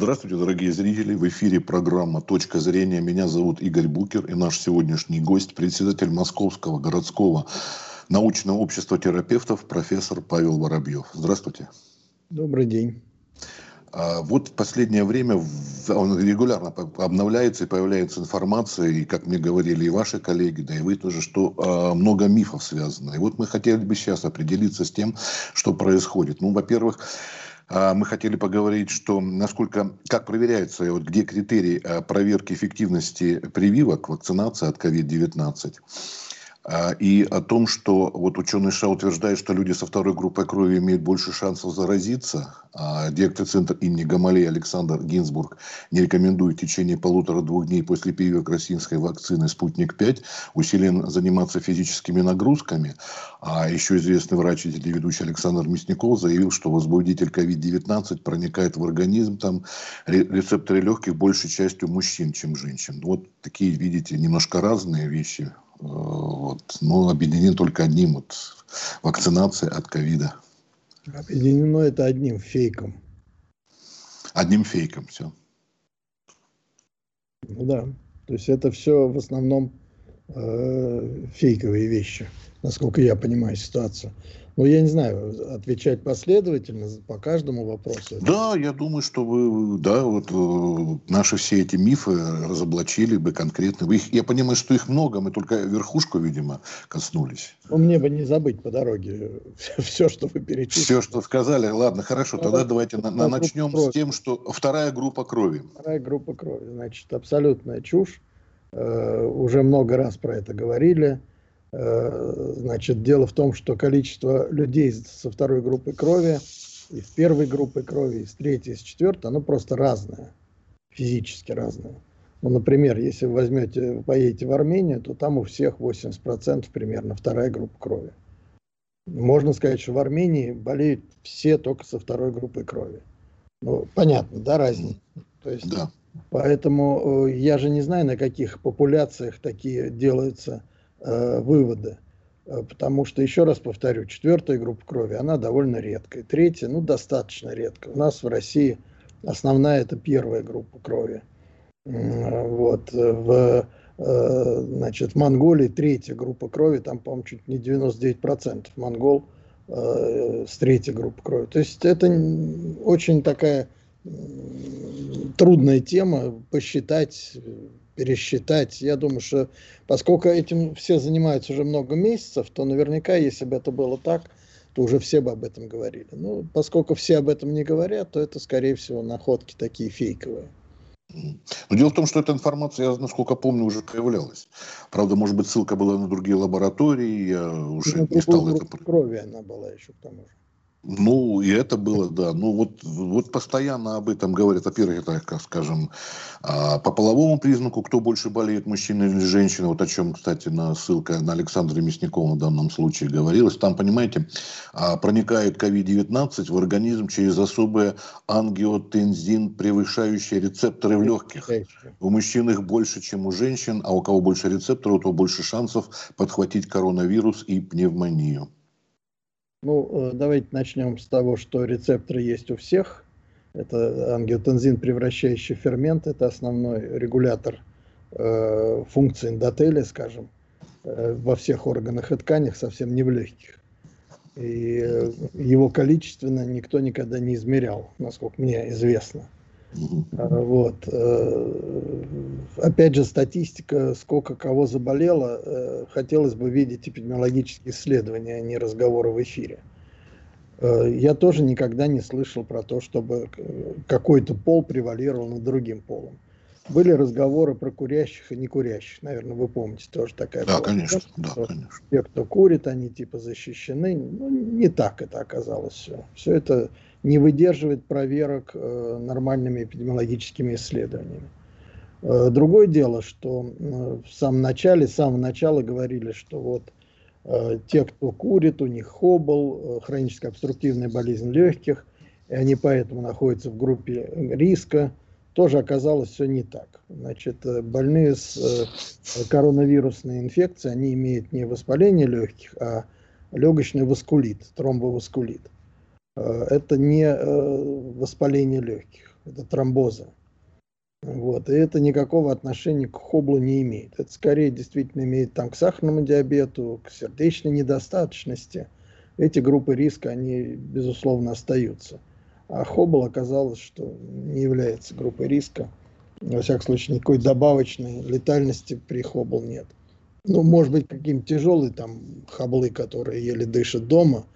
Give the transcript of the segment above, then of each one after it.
Здравствуйте, дорогие зрители. В эфире программа «Точка зрения». Меня зовут Игорь Букер. И наш сегодняшний гость – председатель Московского городского научного общества терапевтов профессор Павел Воробьев. Здравствуйте. Добрый день. А, вот в последнее время он регулярно обновляется и появляется информация, и как мне говорили и ваши коллеги, да и вы тоже, что а, много мифов связано. И вот мы хотели бы сейчас определиться с тем, что происходит. Ну, во-первых, мы хотели поговорить, что насколько, как проверяется, вот где критерии проверки эффективности прививок, вакцинации от COVID-19. А, и о том, что вот ученый США утверждает, что люди со второй группой крови имеют больше шансов заразиться, а директор центра имени Гамалея Александр Гинзбург не рекомендует в течение полутора-двух дней после прививок российской вакцины «Спутник-5» усиленно заниматься физическими нагрузками. А еще известный врач и телеведущий Александр Мясников заявил, что возбудитель COVID-19 проникает в организм, там рецепторы легких большей частью мужчин, чем женщин. Вот такие, видите, немножко разные вещи вот. Но объединен только одним вот вакцинация от ковида. Объединено это одним фейком. Одним фейком все. Ну да. То есть это все в основном э, фейковые вещи, насколько я понимаю ситуацию. Ну, я не знаю, отвечать последовательно по каждому вопросу. Да, я думаю, что вы, да, вот э, наши все эти мифы разоблачили бы конкретно. Вы их, я понимаю, что их много, мы только верхушку, видимо, коснулись. Ну, мне бы не забыть по дороге все, что вы перечислили. Все, что сказали. Ладно, хорошо, ну, тогда давайте на, на, начнем с тем, что вторая группа крови. Вторая группа крови, значит, абсолютная чушь. Э, уже много раз про это говорили значит, дело в том, что количество людей со второй группы крови, и в первой группы крови, и с третьей, и с четвертой, оно просто разное, физически разное. Ну, например, если вы возьмете, поедете в Армению, то там у всех 80% примерно вторая группа крови. Можно сказать, что в Армении болеют все только со второй группой крови. Ну, понятно, да, разница? То есть, да. Поэтому э, я же не знаю, на каких популяциях такие делаются э, выводы. Э, потому что, еще раз повторю, четвертая группа крови, она довольно редкая. Третья, ну, достаточно редко. У нас в России основная это первая группа крови. Вот. В, э, значит, в Монголии третья группа крови, там, по-моему, чуть не 99% монгол с третьей группы крови. То есть это очень такая трудная тема посчитать, пересчитать. Я думаю, что поскольку этим все занимаются уже много месяцев, то наверняка, если бы это было так, то уже все бы об этом говорили. Ну, поскольку все об этом не говорят, то это, скорее всего, находки такие фейковые. Но дело в том, что эта информация, я, насколько помню, уже появлялась. Правда, может быть, ссылка была на другие лаборатории, я уже ну, не стал это... Крови она была еще к тому же. Ну, и это было, да. Ну, вот, вот постоянно об этом говорят. Во-первых, это, как скажем, а, по половому признаку, кто больше болеет, мужчина или женщина. Вот о чем, кстати, на ссылка на Александра Мясникова в данном случае говорилось. Там, понимаете, а, проникает COVID-19 в организм через особые ангиотензин, превышающие рецепторы в легких. У мужчин их больше, чем у женщин, а у кого больше рецепторов, у того больше шансов подхватить коронавирус и пневмонию. Ну, э, давайте начнем с того, что рецепторы есть у всех. Это ангиотензин, превращающий фермент, это основной регулятор э, функции эндотелия, скажем, э, во всех органах и тканях, совсем не в легких. И э, его количественно никто никогда не измерял, насколько мне известно. А, вот. Э, опять же, статистика, сколько кого заболело, э, хотелось бы видеть эпидемиологические исследования, а не разговоры в эфире. Э, я тоже никогда не слышал про то, чтобы какой-то пол превалировал над другим полом. Были разговоры про курящих и не курящих, наверное, вы помните, тоже такая. Да, была. конечно, да, конечно. Те, кто курит, они типа защищены. Ну, не так это оказалось все. Все это не выдерживает проверок э, нормальными эпидемиологическими исследованиями. Э, другое дело, что э, в самом начале, с самого начала говорили, что вот те, кто курит, у них хобл, хроническая обструктивная болезнь легких, и они поэтому находятся в группе риска, тоже оказалось все не так. Значит, больные с коронавирусной инфекцией, они имеют не воспаление легких, а легочный воскулит, тромбоваскулит. Э, это не э, воспаление легких. это тромбоза. Вот. И это никакого отношения к хоблу не имеет. Это скорее действительно имеет там, к сахарному диабету, к сердечной недостаточности. Эти группы риска, они, безусловно, остаются. А хобл оказалось, что не является группой риска. Во всяком случае, никакой добавочной летальности при хобл нет. Ну, может быть, какие-нибудь тяжелые там хаблы, которые еле дышат дома,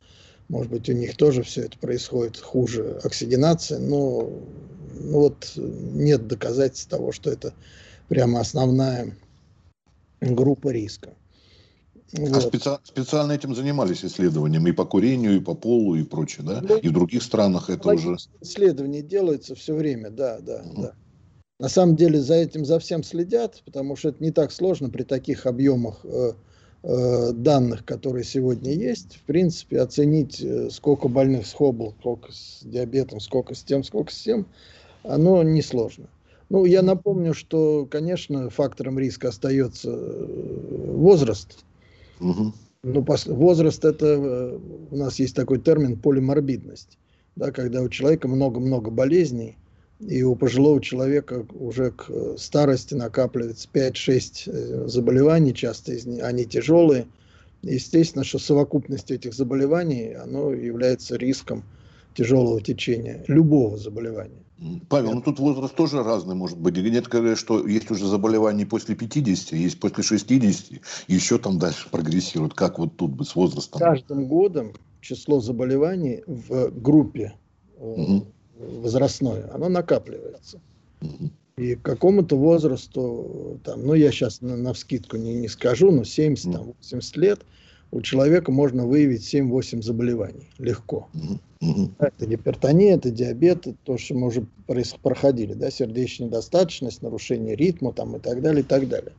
может быть, у них тоже все это происходит хуже оксигенации, но ну, вот нет доказательств того, что это прямо основная группа риска. А вот. Специ... специально этим занимались исследованием и по курению, и по полу, и прочее, да? Ну, и в других странах это уже... Исследования делаются все время, да, да, угу. да. На самом деле за этим за всем следят, потому что это не так сложно при таких объемах э, э, данных, которые сегодня есть. В принципе, оценить, э, сколько больных с хобл, сколько с диабетом, сколько с тем, сколько с тем, оно несложно. Ну, я напомню, что, конечно, фактором риска остается э, возраст. Ну, возраст это э, у нас есть такой термин полиморбидность, да, когда у человека много-много болезней, и у пожилого человека уже к э, старости накапливается 5-6 заболеваний, часто из них, они тяжелые. Естественно, что совокупность этих заболеваний, оно является риском тяжелого течения любого заболевания. Павел, ну тут возраст тоже разный может быть. Нет, что есть уже заболевания после 50, есть после 60, и еще там дальше прогрессируют. Как вот тут бы с возрастом? Каждым годом число заболеваний в группе угу. возрастной, оно накапливается. Угу. И к какому-то возрасту, там, ну я сейчас на, на вскидку не, не скажу, но 70, там, 80 лет – у человека можно выявить 7-8 заболеваний легко. Это гипертония, это диабет, это то, что мы уже проходили, да, сердечная недостаточность, нарушение ритма там, и так далее, и так далее.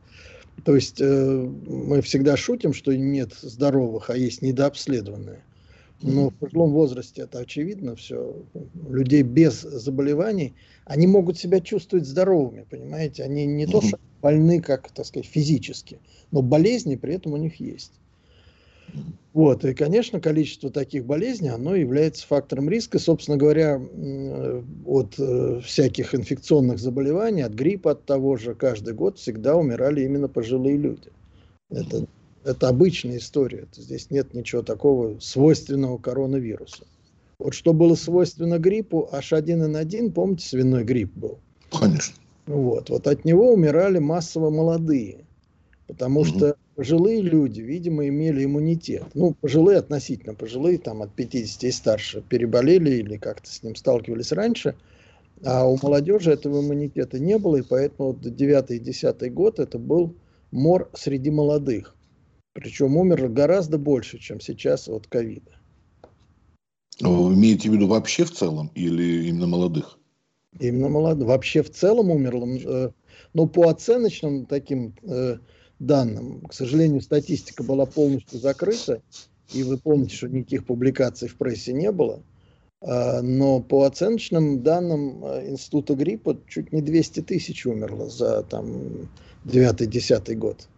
То есть э, мы всегда шутим, что нет здоровых, а есть недообследованные. Но в пожилом возрасте это очевидно все. Людей без заболеваний, они могут себя чувствовать здоровыми, понимаете? Они не то, что больны, как, так сказать, физически, но болезни при этом у них есть. Вот, и, конечно, количество таких болезней, оно является фактором риска, собственно говоря, от э, всяких инфекционных заболеваний, от гриппа, от того же, каждый год всегда умирали именно пожилые люди. Это, это обычная история, здесь нет ничего такого свойственного коронавирусу. Вот что было свойственно гриппу, H1N1, помните, свиной грипп был? Конечно. Вот, вот от него умирали массово молодые, потому угу. что пожилые люди, видимо, имели иммунитет. Ну, пожилые относительно, пожилые, там от 50 и старше, переболели или как-то с ним сталкивались раньше, а у молодежи этого иммунитета не было, и поэтому вот 9 и 10 год это был мор среди молодых. Причем умерло гораздо больше, чем сейчас от ковида. Вы имеете в виду вообще в целом или именно молодых? Именно молодых. Вообще в целом умерло. Э, но по оценочным таким э, данным. К сожалению, статистика была полностью закрыта, и вы помните, что никаких публикаций в прессе не было. А, но по оценочным данным а, Института гриппа чуть не 200 тысяч умерло за там 9-10 год.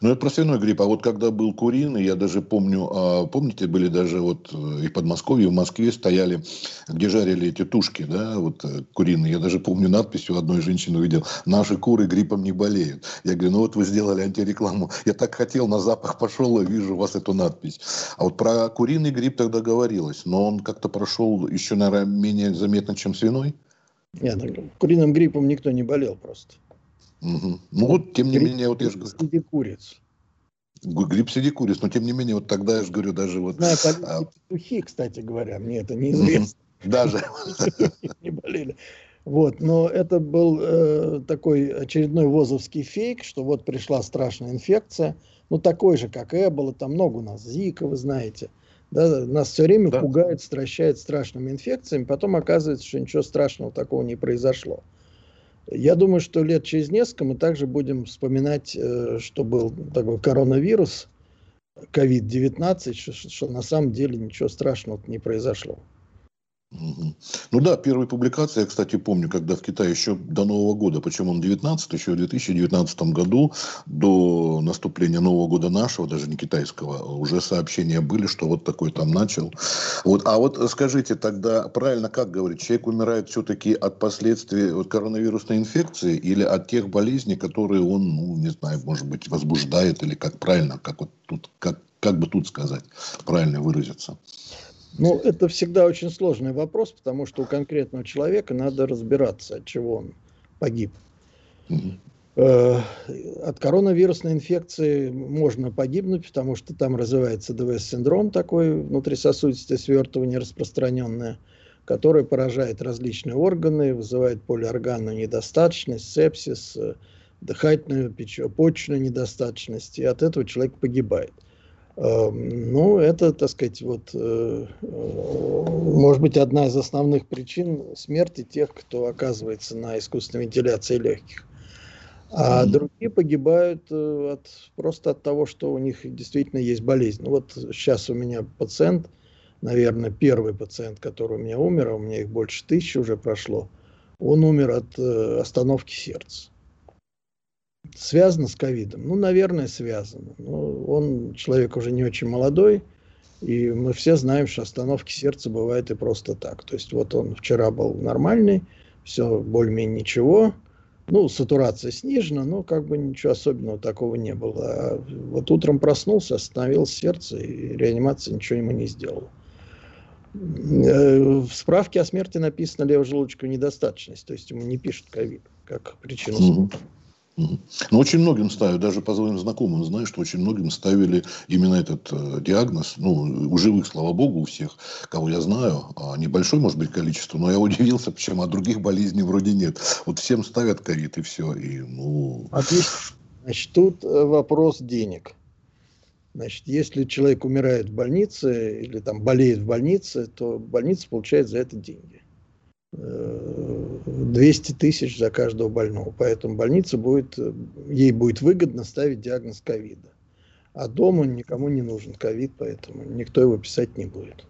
Ну, это про свиной грипп. А вот когда был куриный, я даже помню, а, помните, были даже вот э, и в Подмосковье, и в Москве стояли, где жарили эти тушки, да, вот э, куриные. Я даже помню надпись у одной женщины увидел, наши куры гриппом не болеют. Я говорю, ну вот вы сделали антирекламу. Я так хотел, на запах пошел и вижу у вас эту надпись. А вот про куриный грипп тогда говорилось, но он как-то прошел еще, наверное, менее заметно, чем свиной. Нет, куриным гриппом никто не болел просто. Угу. Ну вот, тем не менее, вот я же говорю. Среди куриц. Гриб среди куриц, но тем не менее, вот тогда я же говорю, даже вот... Знаю, а... петухи, кстати говоря, мне это неизвестно. Даже. Не болели. Вот, но это был э, такой очередной возовский фейк, что вот пришла страшная инфекция, ну такой же, как Эбола, там много у нас, Зика, вы знаете. Да, нас все время да. пугают, стращают страшными инфекциями, потом оказывается, что ничего страшного такого не произошло. Я думаю, что лет через несколько мы также будем вспоминать, э, что был такой коронавирус, COVID-19, что, что на самом деле ничего страшного не произошло. Ну да, первые публикации, я, кстати, помню, когда в Китае еще до Нового года, почему он 19, еще в 2019 году, до наступления Нового года нашего, даже не китайского, уже сообщения были, что вот такой там начал. Вот, а вот скажите тогда, правильно как говорить, человек умирает все-таки от последствий вот, коронавирусной инфекции или от тех болезней, которые он, ну, не знаю, может быть, возбуждает, или как правильно, как вот тут, как, как бы тут сказать, правильно выразиться? Ну, это всегда очень сложный вопрос, потому что у конкретного человека надо разбираться, от чего он погиб. Э, от коронавирусной инфекции можно погибнуть, потому что там развивается ДВС-синдром такой, внутрисосудистое свертывание распространенное, которое поражает различные органы, вызывает полиорганную недостаточность, сепсис, э, дыхательную, почечную недостаточность, и от этого человек погибает. Эм, ну, это, так сказать, вот, э, э, может быть, одна из основных причин смерти тех, кто оказывается на искусственной вентиляции легких. А другие погибают э, от, просто от того, что у них действительно есть болезнь. Ну, вот сейчас у меня пациент, наверное, первый пациент, который у меня умер, а у меня их больше тысячи уже прошло, он умер от остановки сердца. Связано с ковидом? Ну, наверное, связано. Но он человек уже не очень молодой, и мы все знаем, что остановки сердца бывают и просто так. То есть вот он вчера был нормальный, все более-менее ничего, ну, сатурация снижена, но как бы ничего особенного такого не было. А вот утром проснулся, остановил сердце, и реанимация ничего ему не сделала. Э, в справке о смерти написано левожелудочковая недостаточность, то есть ему не пишут ковид как причину смерти. Ну, очень многим ставят, даже по своим знакомым знаю, что очень многим ставили именно этот э, диагноз. Ну, у живых, слава богу, у всех, кого я знаю, а небольшое, может быть, количество, но я удивился, почему, а других болезней вроде нет. Вот всем ставят ковид и все. И, ну... Отлично. Значит, тут э, вопрос денег. Значит, если человек умирает в больнице или там болеет в больнице, то больница получает за это деньги. 200 тысяч за каждого больного. Поэтому больница будет, ей будет выгодно ставить диагноз ковида. А дома никому не нужен ковид, поэтому никто его писать не будет.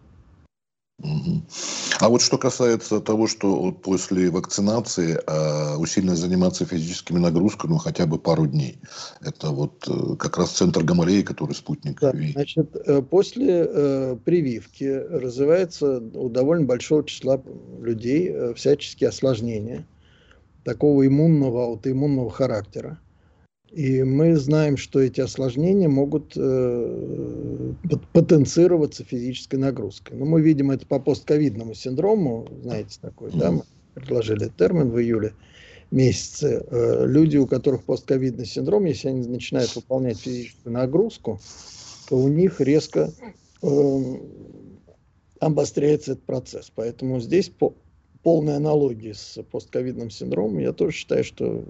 А вот что касается того, что вот после вакцинации э, усиленно заниматься физическими нагрузками ну, хотя бы пару дней. Это вот э, как раз центр Гамалеи, который спутник. Да, значит, э, после э, прививки развивается у довольно большого числа людей э, всяческие осложнения такого иммунного, аутоиммунного характера. И мы знаем, что эти осложнения могут э, потенцироваться физической нагрузкой. Но мы видим это по постковидному синдрому, знаете, такой, да, мы предложили термин в июле месяце. Э, люди, у которых постковидный синдром, если они начинают выполнять физическую нагрузку, то у них резко э, обостряется этот процесс. Поэтому здесь по полной аналогии с постковидным синдромом я тоже считаю, что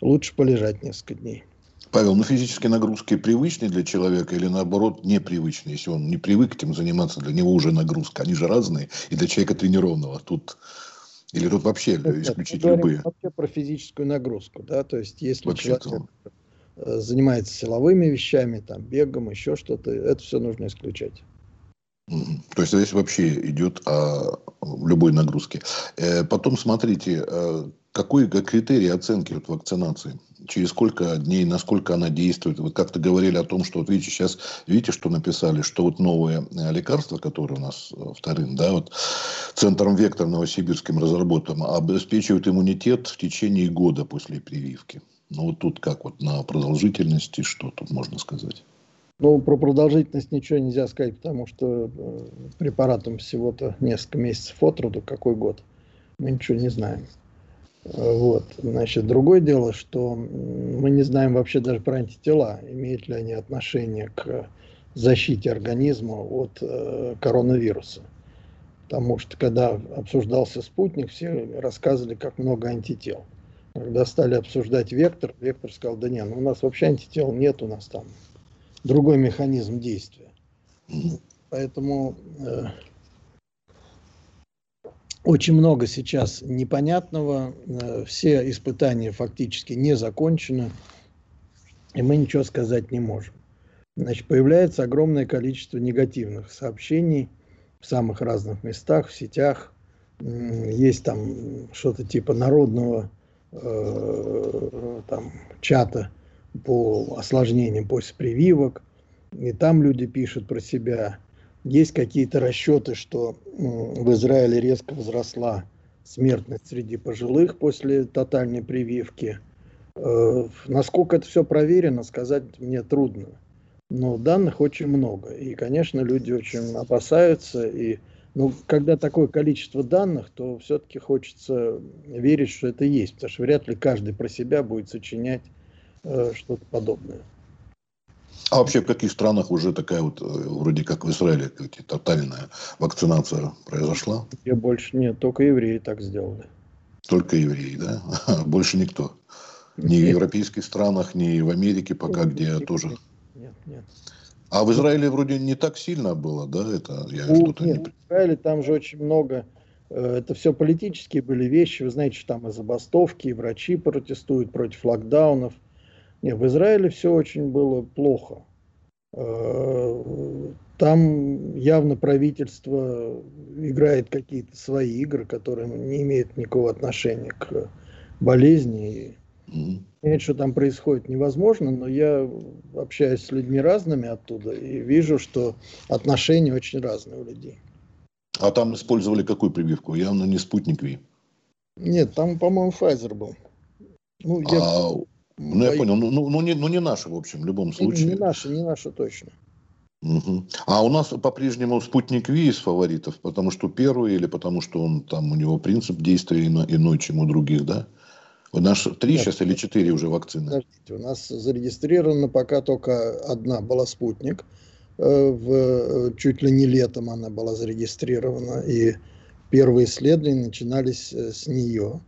лучше полежать несколько дней. Павел, ну физические нагрузки привычные для человека или наоборот непривычные? Если он не привык этим заниматься, для него уже нагрузка. Они же разные и для человека тренированного. Тут или тут вообще Нет, исключить любые? Вообще про физическую нагрузку, да, то есть если вообще человек э, занимается силовыми вещами, там, бегом, еще что-то, это все нужно исключать. То есть здесь вообще идет о любой нагрузке. Э, потом смотрите, э, какой критерий оценки вот вакцинации? Через сколько дней, насколько она действует? Вы как-то говорили о том, что вот видите, сейчас видите, что написали, что вот новое э, лекарство, которое у нас вторым, да, вот центром Вектор новосибирским разработан, обеспечивает иммунитет в течение года после прививки. Ну вот тут как вот на продолжительности, что тут можно сказать? Ну, про продолжительность ничего нельзя сказать, потому что э, препаратом всего-то несколько месяцев от роду, какой год, мы ничего не знаем. Вот. Значит, другое дело, что мы не знаем вообще даже про антитела, имеют ли они отношение к защите организма от э, коронавируса. Потому что когда обсуждался спутник, все рассказывали, как много антител. Когда стали обсуждать вектор, вектор сказал, да нет, ну у нас вообще антител нет, у нас там другой механизм действия. Поэтому э, очень много сейчас непонятного, э, все испытания фактически не закончены, и мы ничего сказать не можем. Значит, появляется огромное количество негативных сообщений в самых разных местах, в сетях. Есть там что-то типа народного э, там, чата по осложнениям после прививок. И там люди пишут про себя. Есть какие-то расчеты, что в Израиле резко возросла смертность среди пожилых после тотальной прививки. Э, насколько это все проверено, сказать мне трудно. Но данных очень много. И, конечно, люди очень опасаются. И ну, когда такое количество данных, то все-таки хочется верить, что это есть. Потому что вряд ли каждый про себя будет сочинять э, что-то подобное. А вообще в каких странах уже такая вот, э, вроде как в Израиле, тотальная вакцинация произошла? Где больше нет, только евреи так сделали. Только евреи, да? Больше никто. Ни в европейских странах, ни в Америке пока, где тоже. Нет, нет. А в Израиле вроде не так сильно было, да? Это я ну, что-то нет, не... в Израиле там же очень много. Э, это все политические были вещи. Вы знаете, что там и забастовки, и врачи протестуют против локдаунов. Нет, в Израиле все очень было плохо. Э, там явно правительство играет какие-то свои игры, которые не имеют никакого отношения к болезни. Понять, что там происходит, невозможно, но я общаюсь с людьми разными оттуда и вижу, что отношения очень разные у людей. А там использовали какую прививку? Явно не спутник Ви. Нет, там, по-моему, Pfizer был. Ну, я... А ну, я понял. Ну, ну, ну, не, ну, не наши, в общем, в любом случае. Не, наши, не наши точно. Угу. А у нас по-прежнему спутник Ви из фаворитов, потому что первый или потому что он там у него принцип действия иной, чем у других, да? У нас три сейчас или четыре уже вакцины? Подождите, у нас зарегистрирована пока только одна была спутник. Э, в, э, чуть ли не летом она была зарегистрирована, и первые исследования начинались э, с нее.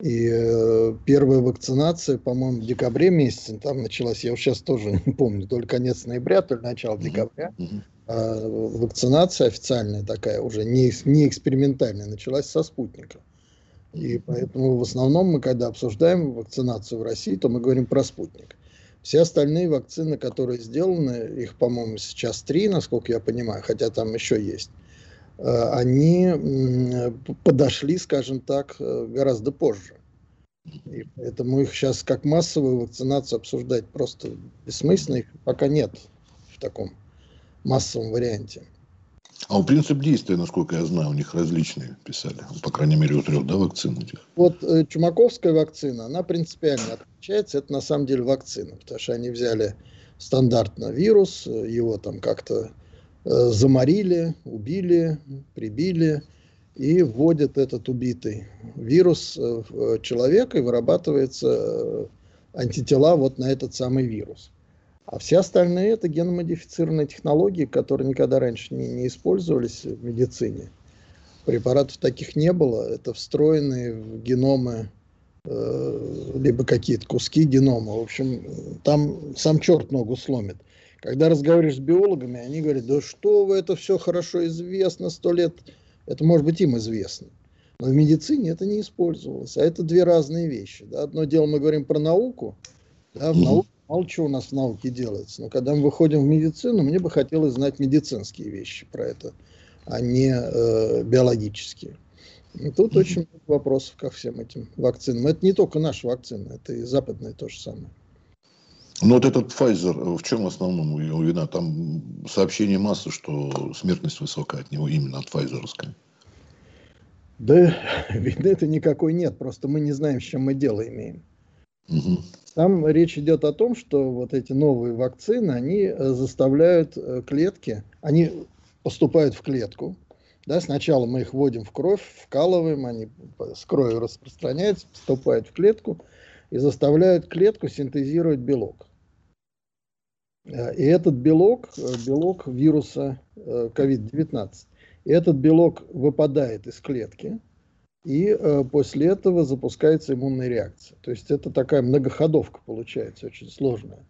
И э, первая вакцинация, по-моему, в декабре месяце там началась, я сейчас тоже не помню, то ли конец ноября, то ли начало декабря. А вакцинация официальная такая, уже не, не экспериментальная, началась со спутника. И поэтому в основном мы, когда обсуждаем вакцинацию в России, то мы говорим про спутник. Все остальные вакцины, которые сделаны, их, по-моему, сейчас три, насколько я понимаю, хотя там еще есть они подошли, скажем так, э, гораздо позже. И поэтому их сейчас как массовую вакцинацию обсуждать просто бессмысленно, их пока нет в таком массовом варианте. А у принцип действия, насколько я знаю, у них различные писали. По крайней мере, у трех, да, вакцин этих? Вот э, чумаковская вакцина, она принципиально отличается. Это на самом деле вакцина, потому что они взяли стандартно вирус, его там как-то Э, заморили, убили, прибили и вводят этот убитый вирус э, в э, человека и вырабатывается антитела вот на этот самый вирус. А все остальные это геномодифицированные технологии, которые никогда раньше не, не использовались в медицине. Препаратов таких не было. Это встроенные в геномы э, либо какие-то куски генома. В общем, там сам черт ногу сломит. Когда разговариваешь с биологами, они говорят, да что вы, это все хорошо известно, сто лет. Это может быть им известно. Но в медицине это не использовалось. А это две разные вещи. Да? Одно дело мы говорим про науку. Да? В науке мало чего у нас в науке делается. Но когда мы выходим в медицину, мне бы хотелось знать медицинские вещи про это, а не э, биологические. И тут очень много вопросов ко всем этим вакцинам. Это не только наша вакцина, это и западная то же самое. Ну вот этот Pfizer, в чем в основном его вина? Там сообщение массы, что смертность высокая от него, именно от Pfizer. Да, вины-то никакой нет, просто мы не знаем, с чем мы дело имеем. Угу. Там речь идет о том, что вот эти новые вакцины, они э, заставляют э, клетки, они поступают в клетку, да, сначала мы их вводим в кровь, вкалываем, они с кровью распространяются, поступают в клетку и заставляют клетку синтезировать белок. Э, и этот белок, э, белок вируса COVID-19, э, этот белок выпадает из клетки, и после этого запускается иммунная реакция. То есть это такая многоходовка получается, очень сложная,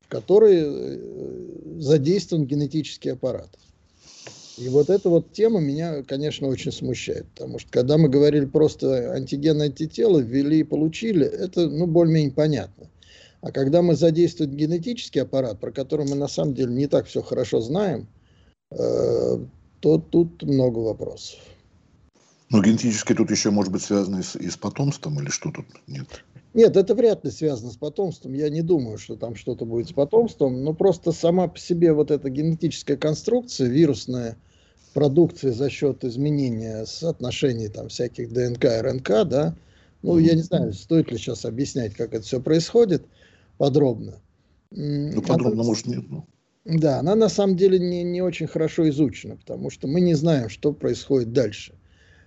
в которой задействован генетический аппарат. И вот эта вот тема меня, конечно, очень смущает, потому что когда мы говорили просто антиген антитело, ввели и получили, это, ну, более-менее понятно. А когда мы задействуем генетический аппарат, про который мы на самом деле не так все хорошо знаем, э, то тут много вопросов. Но генетически тут еще может быть связано и с, и с потомством, или что тут нет? Нет, это вряд ли связано с потомством. Я не думаю, что там что-то будет с потомством. Но просто сама по себе вот эта генетическая конструкция, вирусная продукция за счет изменения соотношений там всяких ДНК и РНК, да, ну, я не знаю, стоит ли сейчас объяснять, как это все происходит подробно. Ну, подробно, она, может, нет. Но... Да, она на самом деле не, не очень хорошо изучена, потому что мы не знаем, что происходит дальше.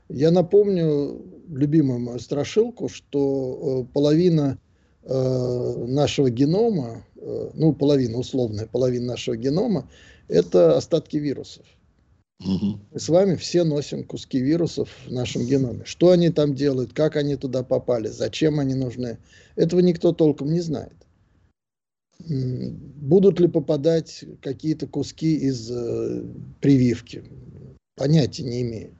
Я напомню любимую мою страшилку, что э, половина э, нашего генома, э, ну, половина, условная половина нашего генома, это остатки вирусов. Угу. Мы с вами все носим куски вирусов в нашем геноме. Что они там делают, как они туда попали, зачем они нужны, этого никто толком не знает. Будут ли попадать какие-то куски из э, прививки? Понятия не имею.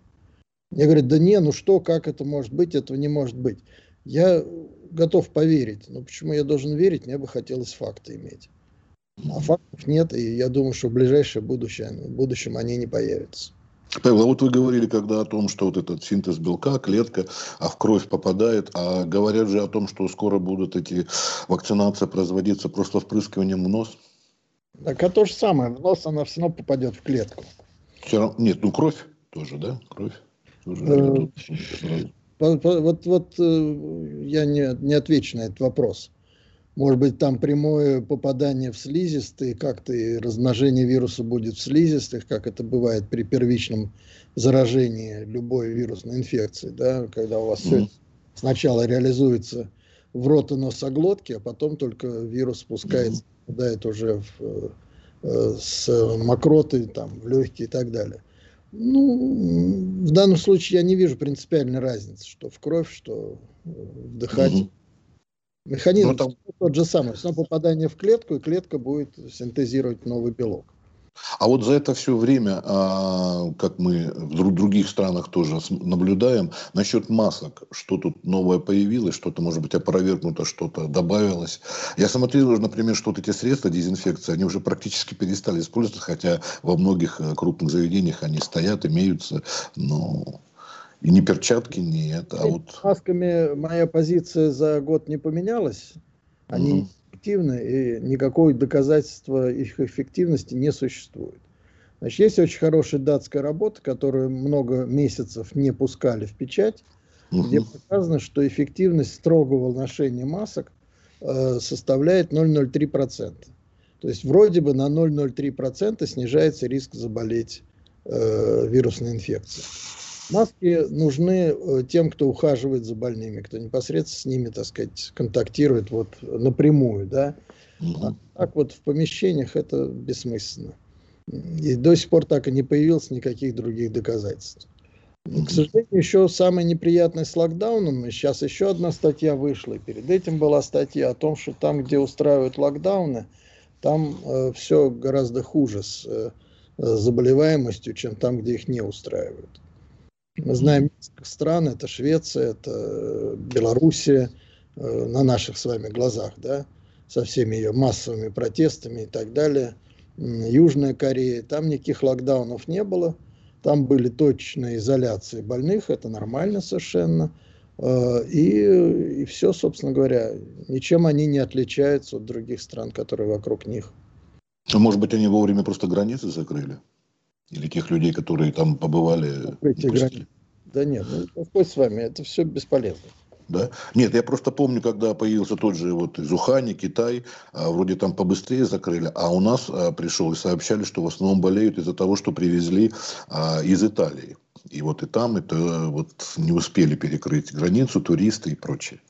Мне говорят, да не, ну что, как это может быть, этого не может быть. Я готов поверить, но почему я должен верить, мне бы хотелось факты иметь. А фактов нет, и я думаю, что в ближайшее будущее, в будущем они не появятся. Павел, а вот вы говорили когда о том, что вот этот синтез белка, клетка, а в кровь попадает, а говорят же о том, что скоро будут эти вакцинации производиться просто впрыскиванием в нос. Так а то же самое, в нос она все равно попадет в клетку. Все равно, нет, ну кровь тоже, да, кровь. Тоже э, вот, вот э, я не, не отвечу на этот вопрос. Может быть, там прямое попадание в слизистые, как-то и размножение вируса будет в слизистых, как это бывает при первичном заражении любой вирусной инфекции, да, когда у вас mm-hmm. все сначала реализуется в рот и носоглотке, а потом только вирус спускается, попадает уже в, э, с мокроты там, в легкие и так далее. Ну, в данном случае я не вижу принципиальной разницы, что в кровь, что вдыхать. Mm-hmm. Механизм ну, там... тот же самый. Все попадание в клетку, и клетка будет синтезировать новый белок. А вот за это все время, а, как мы в других странах тоже наблюдаем, насчет масок, что тут новое появилось, что-то, может быть, опровергнуто, что-то добавилось. Я смотрел, например, что вот эти средства дезинфекции, они уже практически перестали использоваться, хотя во многих э, крупных заведениях они стоят, имеются, но и не перчатки, не это, а вот... Масками моя позиция за год не поменялась. Они угу. эффективны, и никакого доказательства их эффективности не существует. Значит, есть очень хорошая датская работа, которую много месяцев не пускали в печать, угу. где показано, что эффективность строгого ношения масок э, составляет 0,03%. То есть вроде бы на 0,03% снижается риск заболеть э, вирусной инфекцией. Маски нужны э, тем, кто ухаживает за больными, кто непосредственно с ними, так сказать, контактирует вот напрямую, да. А так вот в помещениях это бессмысленно. И до сих пор так и не появилось никаких других доказательств. К сожалению, еще самое неприятное с локдауном, сейчас еще одна статья вышла, и перед этим была статья о том, что там, где устраивают локдауны, там э, все гораздо хуже с э, заболеваемостью, чем там, где их не устраивают. Мы знаем несколько стран, это Швеция, это э, Белоруссия, э, на наших с вами глазах, да, со всеми ее массовыми протестами и так далее. Южная Корея, там никаких локдаунов не было, там были точные изоляции больных, это нормально совершенно. Э, и, и все, собственно говоря, ничем они не отличаются от других стран, которые вокруг них. А может быть, они вовремя просто границы закрыли? Или тех людей, которые там побывали? Да нет, ну, Господь с вами, это все бесполезно. Да? Нет, я просто помню, когда появился тот же вот из Ухани, Китай, а, вроде там побыстрее закрыли, а у нас а, пришел и сообщали, что в основном болеют из-за того, что привезли а, из Италии. И вот и там это вот не успели перекрыть границу, туристы и прочее.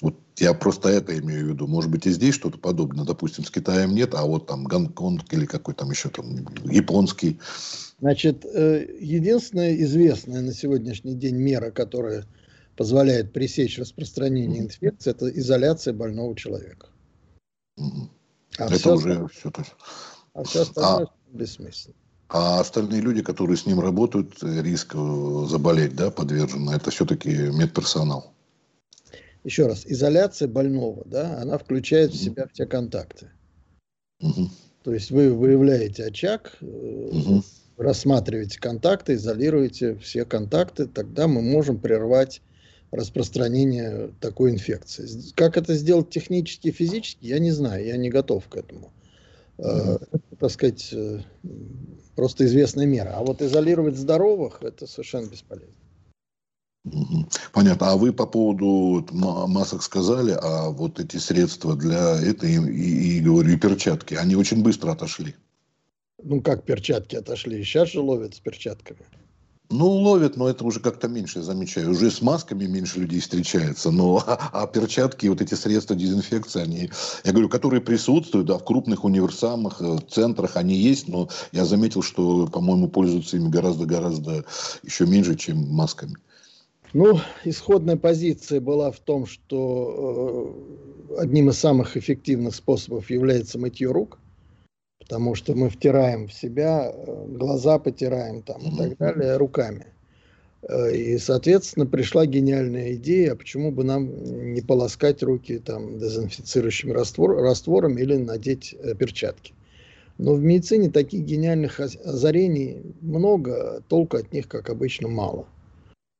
Вот я просто это имею в виду. Может быть, и здесь что-то подобное. Допустим, с Китаем нет, а вот там Гонконг или какой там еще там японский. Значит, э, единственная известная на сегодняшний день мера, которая позволяет пресечь распространение инфекции, это изоляция больного человека. А это все уже все то А все остальное а, бессмысленно. А остальные люди, которые с ним работают, риск э, заболеть, да, подвержены, это все-таки медперсонал. Еще раз, изоляция больного, да, она включает в себя все контакты. Угу. То есть вы выявляете очаг, угу. рассматриваете контакты, изолируете все контакты, тогда мы можем прервать распространение такой инфекции. Как это сделать технически и физически, я не знаю, я не готов к этому. Mm-hmm. Так сказать, э, просто известная мера. А вот изолировать здоровых, это совершенно бесполезно. Понятно. А вы по поводу масок сказали, а вот эти средства для этой, и, и говорю, и перчатки, они очень быстро отошли. Ну, как перчатки отошли? Сейчас же ловят с перчатками. Ну, ловят, но это уже как-то меньше, я замечаю. Уже с масками меньше людей встречается, но а, а перчатки, вот эти средства дезинфекции, они, я говорю, которые присутствуют, да, в крупных универсамах, э, центрах они есть, но я заметил, что, по-моему, пользуются ими гораздо-гораздо еще меньше, чем масками. Ну, исходная позиция была в том, что э, одним из самых эффективных способов является мытье рук – потому что мы втираем в себя, э, глаза потираем там и так далее руками. Э, и, соответственно, пришла гениальная идея, а почему бы нам не полоскать руки там дезинфицирующим раствор, раствором или надеть э, перчатки. Но в медицине таких гениальных озарений много, толку от них, как обычно, мало.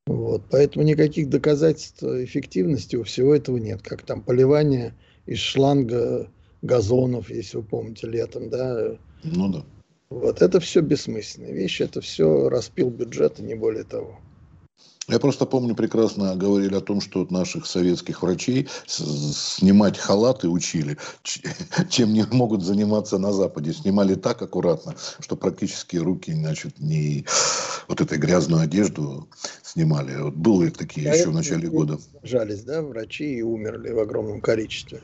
Вот. Поэтому никаких доказательств эффективности у всего этого нет. Как там поливание из шланга газонов, если вы помните, летом, да. Ну да. Вот это все бессмысленные вещи, это все распил бюджета, не более того. Я просто помню прекрасно говорили о том, что наших советских врачей снимать халаты учили, чем не могут заниматься на Западе. Снимали так аккуратно, что практически руки, значит, не вот этой грязную одежду снимали. Вот были такие а еще в начале года. Жались, да, врачи и умерли в огромном количестве.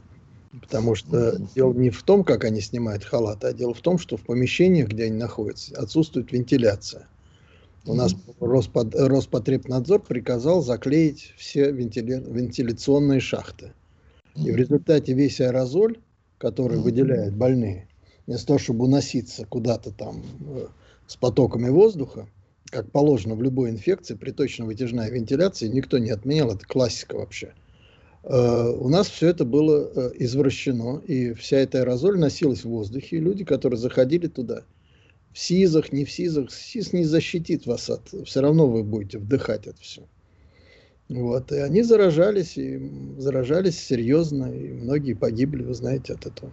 Потому что дело не в том, как они снимают халаты, а дело в том, что в помещениях, где они находятся, отсутствует вентиляция. У нас Роспод, Роспотребнадзор приказал заклеить все вентиля, вентиляционные шахты. И в результате весь аэрозоль, который выделяют больные, вместо того, чтобы уноситься куда-то там э, с потоками воздуха, как положено в любой инфекции, приточно-вытяжная вентиляция, никто не отменял, это классика вообще – у нас все это было э, извращено, и вся эта аэрозоль носилась в воздухе, и люди, которые заходили туда, в СИЗах, не в СИЗах, СИЗ не защитит вас от, все равно вы будете вдыхать это все. Вот, и они заражались, и заражались серьезно, и многие погибли, вы знаете, от этого.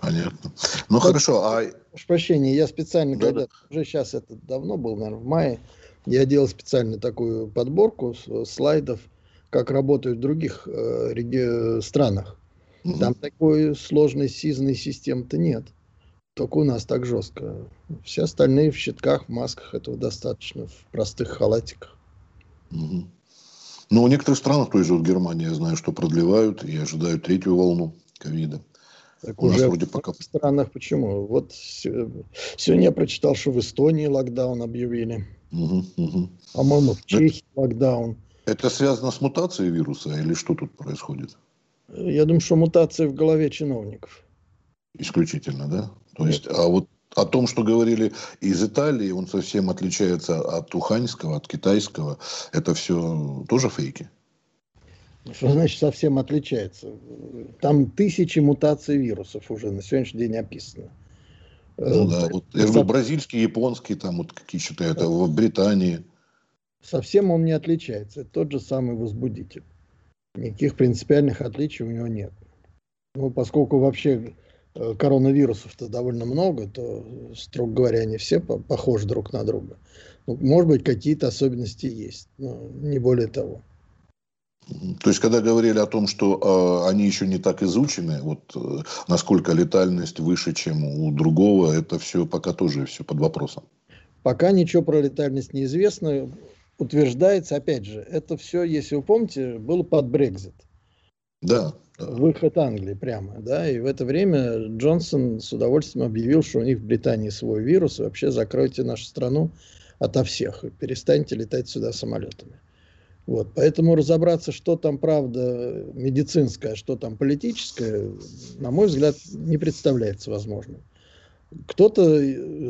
Понятно. Ну вот, хорошо, а... Прошу прощения, я специально, да, когда, да. уже сейчас это давно был, наверное, в мае, я делал специально такую подборку слайдов, как работают в других э, реги- странах. Mm-hmm. Там такой сложной сизной системы-то нет. Только у нас так жестко. Все остальные в щитках, в масках этого достаточно, в простых халатиках. Mm-hmm. Ну, в некоторых странах, той же в Германии, я знаю, что продлевают и ожидают третью волну ковида. Так у уже нас вроде в пока... странах почему? Вот сегодня я прочитал, что в Эстонии локдаун объявили. Угу, угу. По-моему, в Чехии локдаун. Это связано с мутацией вируса или что тут происходит? Я думаю, что мутация в голове чиновников. Исключительно, да? То Нет. есть, а вот о том, что говорили из Италии, он совсем отличается от уханьского, от китайского. Это все тоже фейки? Что значит совсем отличается? Там тысячи мутаций вирусов уже на сегодняшний день описано. Ну да, вот, я говорю, бразильский, японский, там вот какие считают, а в Британии совсем он не отличается. Это тот же самый возбудитель. Никаких принципиальных отличий у него нет. Ну, поскольку вообще э, коронавирусов-то довольно много, то, строго говоря, они все похожи друг на друга. Ну, может быть, какие-то особенности есть, но не более того. То есть, когда говорили о том, что э, они еще не так изучены, вот э, насколько летальность выше, чем у другого, это все пока тоже все под вопросом. Пока ничего про летальность не известно утверждается, опять же, это все, если вы помните, было под Брекзит. Да. Выход Англии прямо, да, и в это время Джонсон с удовольствием объявил, что у них в Британии свой вирус, и вообще закройте нашу страну ото всех, и перестаньте летать сюда самолетами. Вот, поэтому разобраться, что там правда медицинская, что там политическая, на мой взгляд, не представляется возможным. Кто-то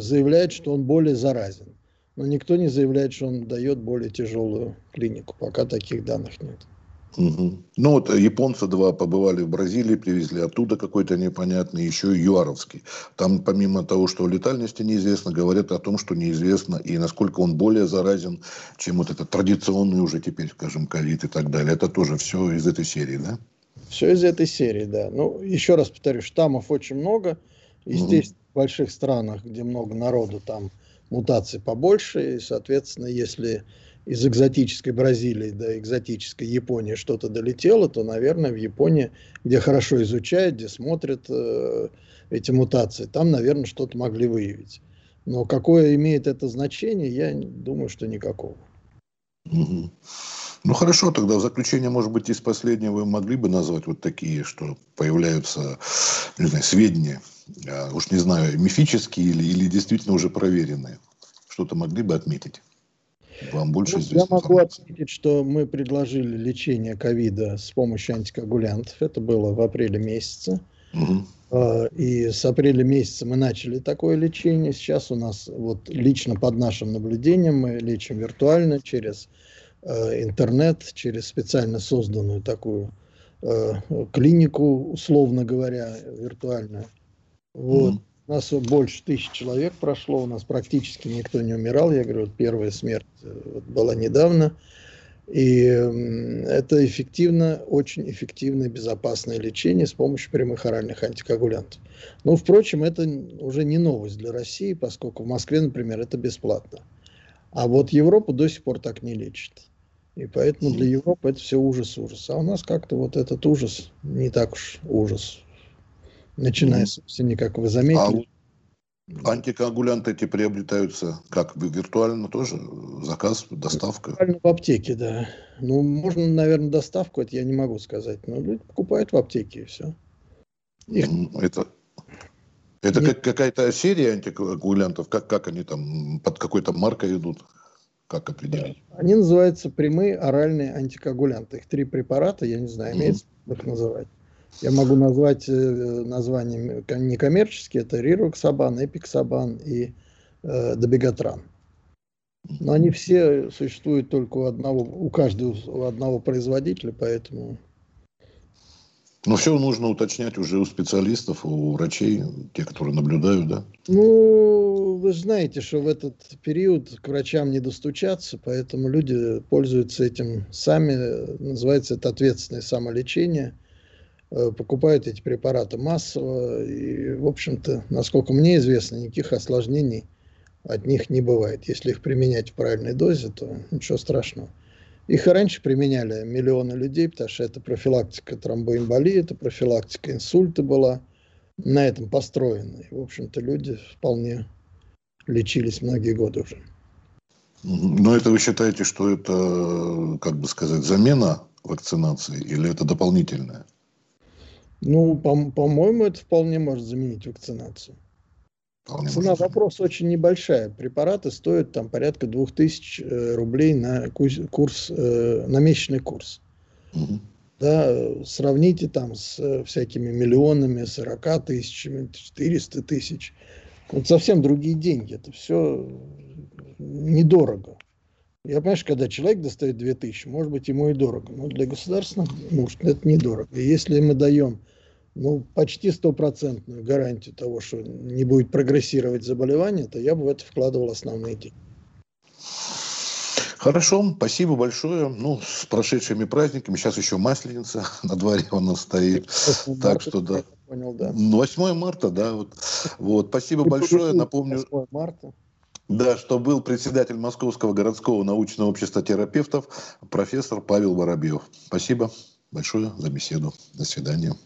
заявляет, что он более заразен но никто не заявляет, что он дает более тяжелую клинику. Пока таких данных нет. Угу. Ну вот японцы два побывали в Бразилии, привезли оттуда какой-то непонятный, еще и юаровский. Там помимо того, что летальности неизвестно, говорят о том, что неизвестно и насколько он более заразен, чем вот этот традиционный уже теперь, скажем, ковид и так далее. Это тоже все из этой серии, да? Все из этой серии, да. Ну, еще раз повторю, штаммов очень много. Естественно, угу. в больших странах, где много народу, там мутаций побольше. И, соответственно, если из экзотической Бразилии до экзотической Японии что-то долетело, то, наверное, в Японии, где хорошо изучают, где смотрят э, эти мутации, там, наверное, что-то могли выявить. Но какое имеет это значение, я думаю, что никакого. Угу. Ну хорошо, тогда в заключение, может быть, из последнего вы могли бы назвать вот такие, что появляются, не знаю, сведения, уж не знаю, мифические или, или действительно уже проверенные. Что-то могли бы отметить? Вам больше ну, известно. Я могу информации. отметить, что мы предложили лечение ковида с помощью антикоагулянтов. Это было в апреле месяце. Угу. И с апреля месяца мы начали такое лечение. Сейчас у нас вот лично под нашим наблюдением мы лечим виртуально через э, интернет, через специально созданную такую клинику, условно говоря, виртуальную. Вот. У нас больше тысячи человек прошло, у нас практически никто не умирал. Я говорю, вот первая смерть э, была недавно. И это эффективно, очень эффективное, безопасное лечение с помощью прямых оральных антикоагулянтов. Но, впрочем, это уже не новость для России, поскольку в Москве, например, это бесплатно. А вот Европу до сих пор так не лечит. И поэтому для Европы это все ужас-ужас. А у нас как-то вот этот ужас не так уж ужас начиная, собственно, как вы заметили. А антикоагулянты эти приобретаются как виртуально тоже? Заказ, доставка? Виртуально в аптеке, да. Ну, можно, наверное, доставку, это я не могу сказать. Но люди покупают в аптеке и все. Их... Это, это как, какая-то серия антикоагулянтов? Как, как они там, под какой-то маркой идут? Как определить? Да. Они называются прямые оральные антикоагулянты. Их три препарата, я не знаю, имеется mm-hmm. их называть. Я могу назвать э, названия некоммерческие. Это Рироксабан, Эпиксабан и э, Добегатран. Но они все существуют только у одного, у каждого у одного производителя, поэтому... Но все нужно уточнять уже у специалистов, у врачей, те, которые наблюдают, да? Ну, вы знаете, что в этот период к врачам не достучаться, поэтому люди пользуются этим сами. Называется это ответственное самолечение – покупают эти препараты массово. И, в общем-то, насколько мне известно, никаких осложнений от них не бывает. Если их применять в правильной дозе, то ничего страшного. Их и раньше применяли миллионы людей, потому что это профилактика тромбоэмболии, это профилактика инсульта была на этом построена. И, в общем-то, люди вполне лечились многие годы уже. Но это вы считаете, что это, как бы сказать, замена вакцинации или это дополнительное? Ну, по- по-моему, это вполне может заменить вакцинацию. Вполне Цена вопроса очень небольшая. Препараты стоят там порядка 2000 э, рублей на курс, э, на месячный курс. Угу. Да, сравните там с э, всякими миллионами, 40 тысячами, 400 тысяч. Вот совсем другие деньги. Это все недорого. Я понимаю, когда человек достает 2000, может быть, ему и дорого. Но для государственных нужд это недорого. И если мы даем ну, почти стопроцентную гарантию того, что не будет прогрессировать заболевание, то я бы в это вкладывал основные деньги. Хорошо, спасибо большое. Ну, с прошедшими праздниками. Сейчас еще Масленица на дворе у нас стоит. Так что да. Понял, да. 8 марта, да. Вот, вот. Спасибо большое. Напомню. 8 марта. Да, что был председатель Московского городского научного общества терапевтов профессор Павел Воробьев. Спасибо большое за беседу. До свидания.